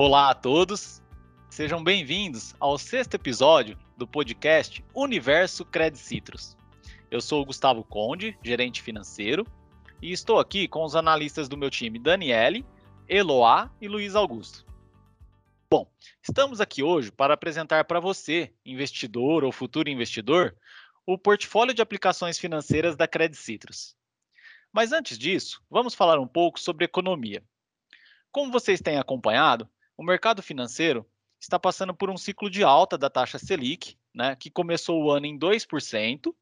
Olá a todos, sejam bem-vindos ao sexto episódio do podcast Universo Credit Citrus. Eu sou o Gustavo Conde, gerente financeiro, e estou aqui com os analistas do meu time Daniele, Eloá e Luiz Augusto. Bom, estamos aqui hoje para apresentar para você, investidor ou futuro investidor, o portfólio de aplicações financeiras da Credit Citrus. Mas antes disso, vamos falar um pouco sobre economia. Como vocês têm acompanhado, o mercado financeiro está passando por um ciclo de alta da taxa Selic, né, que começou o ano em 2%,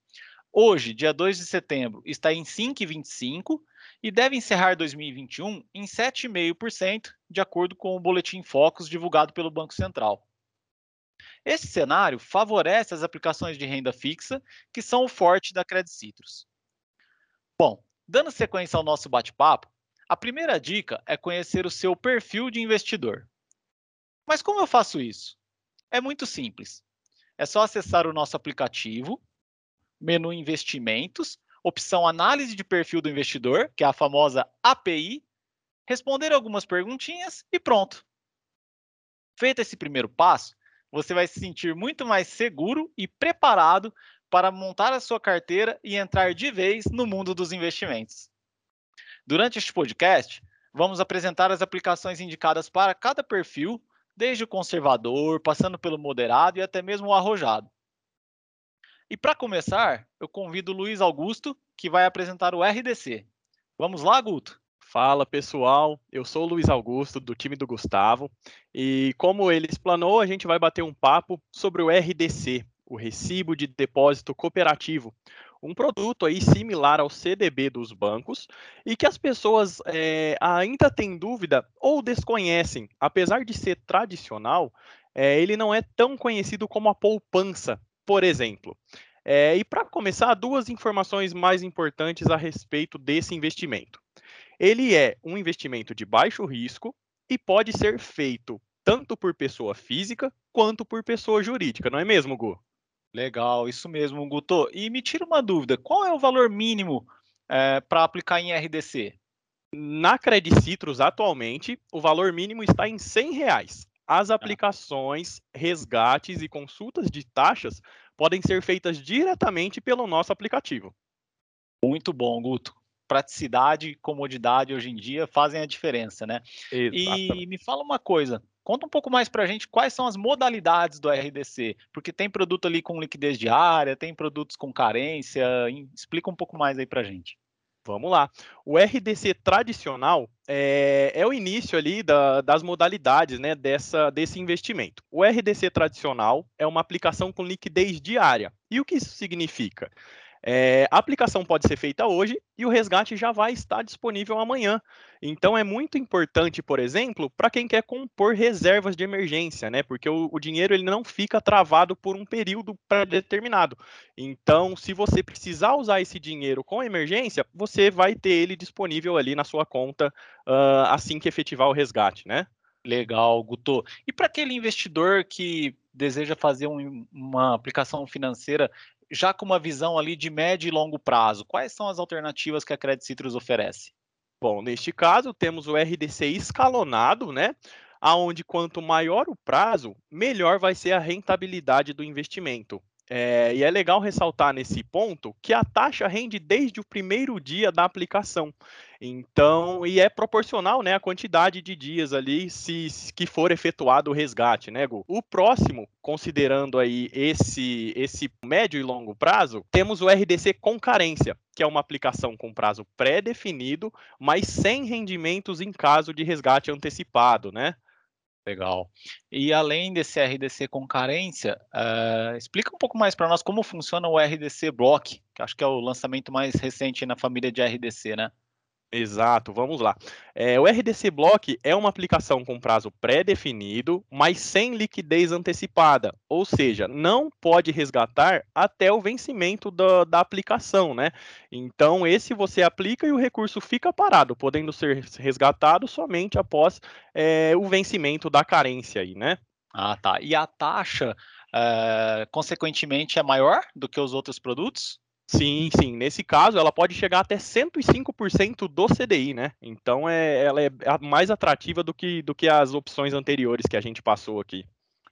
hoje, dia 2 de setembro, está em 5,25% e deve encerrar 2021 em 7,5%, de acordo com o boletim Focus divulgado pelo Banco Central. Esse cenário favorece as aplicações de renda fixa, que são o forte da Credit Citrus. Bom, dando sequência ao nosso bate-papo, a primeira dica é conhecer o seu perfil de investidor. Mas como eu faço isso? É muito simples. É só acessar o nosso aplicativo, menu Investimentos, opção Análise de perfil do investidor, que é a famosa API, responder algumas perguntinhas e pronto. Feito esse primeiro passo, você vai se sentir muito mais seguro e preparado para montar a sua carteira e entrar de vez no mundo dos investimentos. Durante este podcast, vamos apresentar as aplicações indicadas para cada perfil desde o conservador, passando pelo moderado e até mesmo o arrojado. E para começar, eu convido o Luiz Augusto, que vai apresentar o RDC. Vamos lá, Guto? Fala pessoal, eu sou o Luiz Augusto, do time do Gustavo, e como ele explanou, a gente vai bater um papo sobre o RDC, o Recibo de Depósito Cooperativo, um produto aí similar ao CDB dos bancos e que as pessoas é, ainda têm dúvida ou desconhecem. Apesar de ser tradicional, é, ele não é tão conhecido como a poupança, por exemplo. É, e para começar, duas informações mais importantes a respeito desse investimento. Ele é um investimento de baixo risco e pode ser feito tanto por pessoa física quanto por pessoa jurídica, não é mesmo, Gu? Legal, isso mesmo, Guto. E me tira uma dúvida: qual é o valor mínimo é, para aplicar em RDC? Na Credit Citrus, atualmente, o valor mínimo está em 100 reais. As tá. aplicações, resgates e consultas de taxas podem ser feitas diretamente pelo nosso aplicativo. Muito bom, Guto. Praticidade e comodidade hoje em dia fazem a diferença, né? Exatamente. E me fala uma coisa: Conta um pouco mais para a gente quais são as modalidades do RDC, porque tem produto ali com liquidez diária, tem produtos com carência, explica um pouco mais aí para a gente. Vamos lá. O RDC tradicional é, é o início ali da, das modalidades né, dessa, desse investimento. O RDC tradicional é uma aplicação com liquidez diária. E o que isso significa? É, a aplicação pode ser feita hoje e o resgate já vai estar disponível amanhã. Então é muito importante, por exemplo, para quem quer compor reservas de emergência, né? Porque o, o dinheiro ele não fica travado por um período pré-determinado. Então, se você precisar usar esse dinheiro com emergência, você vai ter ele disponível ali na sua conta uh, assim que efetivar o resgate, né? Legal, Guto. E para aquele investidor que deseja fazer um, uma aplicação financeira já com uma visão ali de médio e longo prazo, quais são as alternativas que a Credit Citrus oferece? Bom, neste caso, temos o RDC escalonado, né? Aonde quanto maior o prazo, melhor vai ser a rentabilidade do investimento. É, e é legal ressaltar nesse ponto que a taxa rende desde o primeiro dia da aplicação. Então, e é proporcional, né, à quantidade de dias ali se, se que for efetuado o resgate, né, Gu? O próximo, considerando aí esse esse médio e longo prazo, temos o RDC com carência, que é uma aplicação com prazo pré-definido, mas sem rendimentos em caso de resgate antecipado, né? Legal. E além desse RDC com carência, uh, explica um pouco mais para nós como funciona o RDC Block, que acho que é o lançamento mais recente na família de RDC, né? Exato, vamos lá. É, o RDC Block é uma aplicação com prazo pré-definido, mas sem liquidez antecipada, ou seja, não pode resgatar até o vencimento da, da aplicação, né? Então, esse você aplica e o recurso fica parado, podendo ser resgatado somente após é, o vencimento da carência aí, né? Ah, tá. E a taxa, é, consequentemente, é maior do que os outros produtos? Sim, sim. Nesse caso, ela pode chegar até 105% do CDI, né? Então, é, ela é mais atrativa do que, do que as opções anteriores que a gente passou aqui.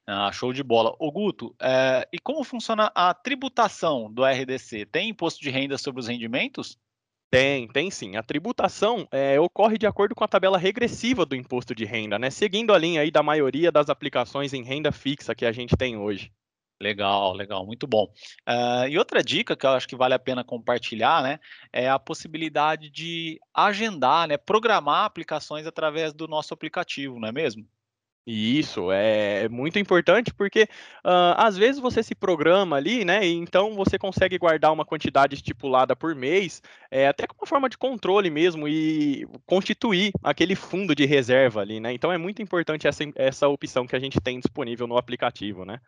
Ah, show de bola. Ô Guto, é, e como funciona a tributação do RDC? Tem imposto de renda sobre os rendimentos? Tem, tem sim. A tributação é, ocorre de acordo com a tabela regressiva do imposto de renda, né? Seguindo a linha aí da maioria das aplicações em renda fixa que a gente tem hoje. Legal, legal, muito bom. Uh, e outra dica que eu acho que vale a pena compartilhar, né, é a possibilidade de agendar, né, programar aplicações através do nosso aplicativo, não é mesmo? Isso é muito importante porque uh, às vezes você se programa ali, né? E então você consegue guardar uma quantidade estipulada por mês, é, até como forma de controle mesmo e constituir aquele fundo de reserva ali, né? Então é muito importante essa, essa opção que a gente tem disponível no aplicativo, né?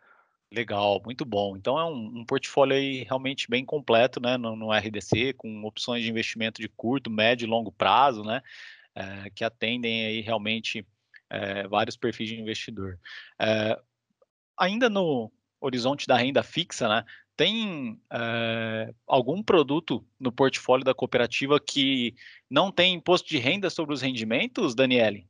Legal, muito bom. Então é um, um portfólio aí realmente bem completo, né, no, no, RDC, com opções de investimento de curto, médio e longo prazo, né, é, que atendem aí realmente é, vários perfis de investidor. É, ainda no horizonte da renda fixa, né, tem algum produto no portfólio da cooperativa que não tem imposto de renda sobre os rendimentos, Daniele?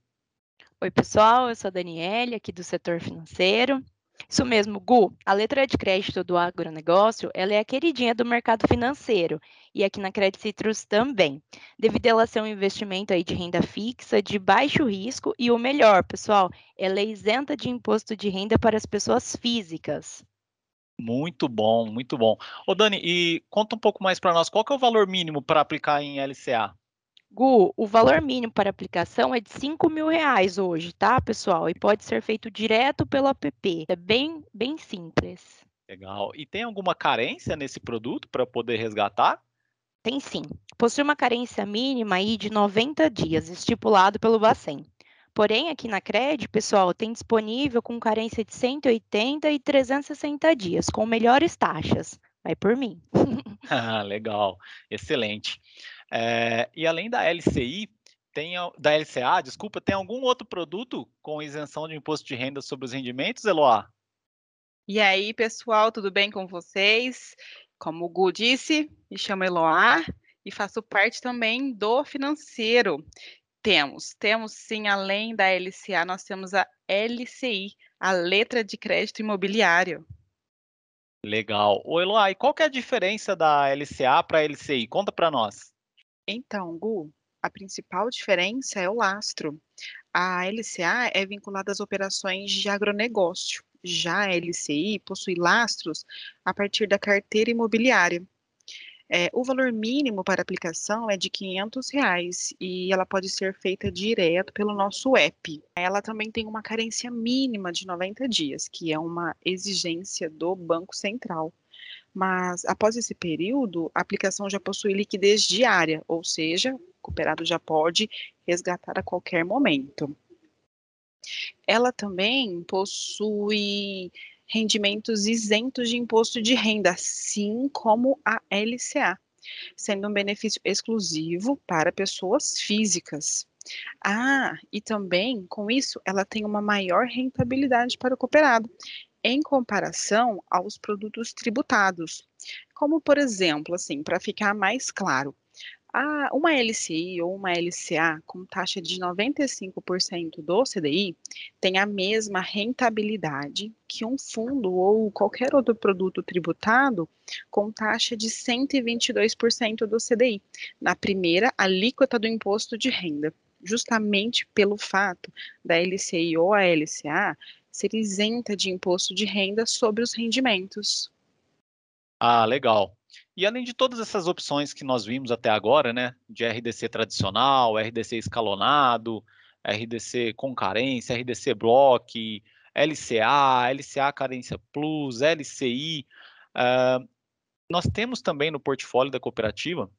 Oi, pessoal, eu sou a Daniele, aqui do setor financeiro. Isso mesmo, Gu. A letra de crédito do agronegócio, ela é a queridinha do mercado financeiro e aqui na Credit Citrus também, devido a ela ser um investimento aí de renda fixa, de baixo risco e o melhor, pessoal, ela é isenta de imposto de renda para as pessoas físicas. Muito bom, muito bom. Ô Dani, e conta um pouco mais para nós, qual que é o valor mínimo para aplicar em LCA? Gu, o valor mínimo para aplicação é de 5 mil reais hoje, tá, pessoal? E pode ser feito direto pelo app. É bem, bem simples. Legal. E tem alguma carência nesse produto para poder resgatar? Tem sim. Possui uma carência mínima aí de 90 dias, estipulado pelo Bacen. Porém, aqui na Cred, pessoal, tem disponível com carência de 180 e 360 dias, com melhores taxas. Vai por mim. ah, legal. Excelente. É, e além da LCI, tem, da LCA, desculpa, tem algum outro produto com isenção de imposto de renda sobre os rendimentos, Eloá? E aí, pessoal, tudo bem com vocês? Como o Gu disse, me chamo Eloá e faço parte também do financeiro. Temos, temos sim, além da LCA, nós temos a LCI, a letra de crédito imobiliário. Legal. O Eloá, e qual que é a diferença da LCA para a LCI? Conta para nós. Então, Gu, a principal diferença é o lastro. A LCA é vinculada às operações de agronegócio. Já a LCI possui lastros a partir da carteira imobiliária. É, o valor mínimo para aplicação é de 500 reais, e ela pode ser feita direto pelo nosso app. Ela também tem uma carência mínima de 90 dias, que é uma exigência do Banco Central mas após esse período, a aplicação já possui liquidez diária, ou seja, o cooperado já pode resgatar a qualquer momento. Ela também possui rendimentos isentos de imposto de renda, assim como a LCA, sendo um benefício exclusivo para pessoas físicas. Ah, e também com isso ela tem uma maior rentabilidade para o cooperado, em comparação aos produtos tributados. Como, por exemplo, assim, para ficar mais claro, a, uma LCI ou uma LCA com taxa de 95% do CDI tem a mesma rentabilidade que um fundo ou qualquer outro produto tributado com taxa de 122% do CDI, na primeira alíquota do imposto de renda justamente pelo fato da LCI ou a LCA ser isenta de imposto de renda sobre os rendimentos. Ah, legal. E além de todas essas opções que nós vimos até agora, né, de RDC tradicional, RDC escalonado, RDC com carência, RDC block, LCA, LCA carência plus, LCI, uh, nós temos também no portfólio da cooperativa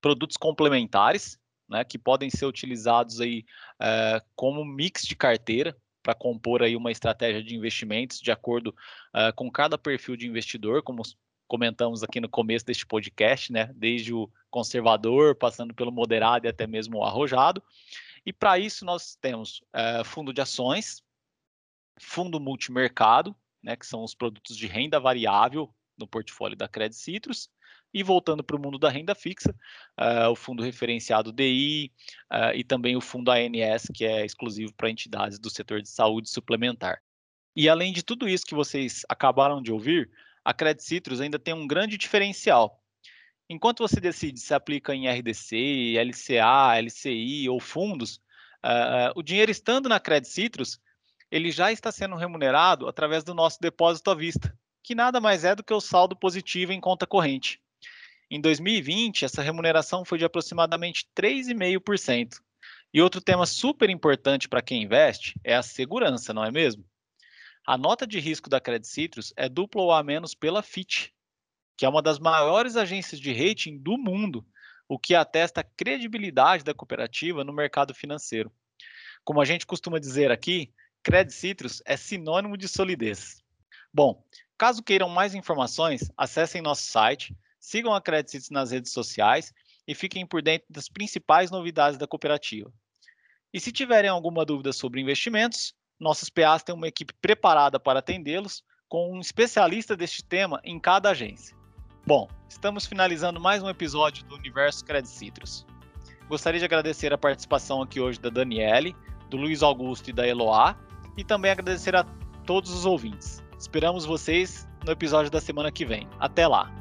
produtos complementares, né, que podem ser utilizados aí uh, como mix de carteira, para compor aí uma estratégia de investimentos de acordo uh, com cada perfil de investidor, como comentamos aqui no começo deste podcast, né? Desde o conservador, passando pelo moderado e até mesmo o arrojado. E para isso nós temos uh, fundo de ações, fundo multimercado, né? Que são os produtos de renda variável no portfólio da Credit Citrus. E voltando para o mundo da renda fixa, uh, o fundo referenciado DI uh, e também o fundo ANS, que é exclusivo para entidades do setor de saúde suplementar. E além de tudo isso que vocês acabaram de ouvir, a Credit Citrus ainda tem um grande diferencial. Enquanto você decide se aplica em RDC, LCA, LCI ou fundos, uh, o dinheiro estando na Credit Citrus, ele já está sendo remunerado através do nosso depósito à vista, que nada mais é do que o saldo positivo em conta corrente. Em 2020, essa remuneração foi de aproximadamente 3,5%. E outro tema super importante para quem investe é a segurança, não é mesmo? A nota de risco da Credit Citrus é dupla ou a menos pela Fitch, que é uma das maiores agências de rating do mundo, o que atesta a credibilidade da cooperativa no mercado financeiro. Como a gente costuma dizer aqui, Credit Citrus é sinônimo de solidez. Bom, caso queiram mais informações, acessem nosso site, sigam a Credit nas redes sociais e fiquem por dentro das principais novidades da cooperativa. E se tiverem alguma dúvida sobre investimentos, nossos PAs têm uma equipe preparada para atendê-los, com um especialista deste tema em cada agência. Bom, estamos finalizando mais um episódio do Universo Credit Citrus. Gostaria de agradecer a participação aqui hoje da Daniele, do Luiz Augusto e da Eloá, e também agradecer a todos os ouvintes. Esperamos vocês no episódio da semana que vem. Até lá!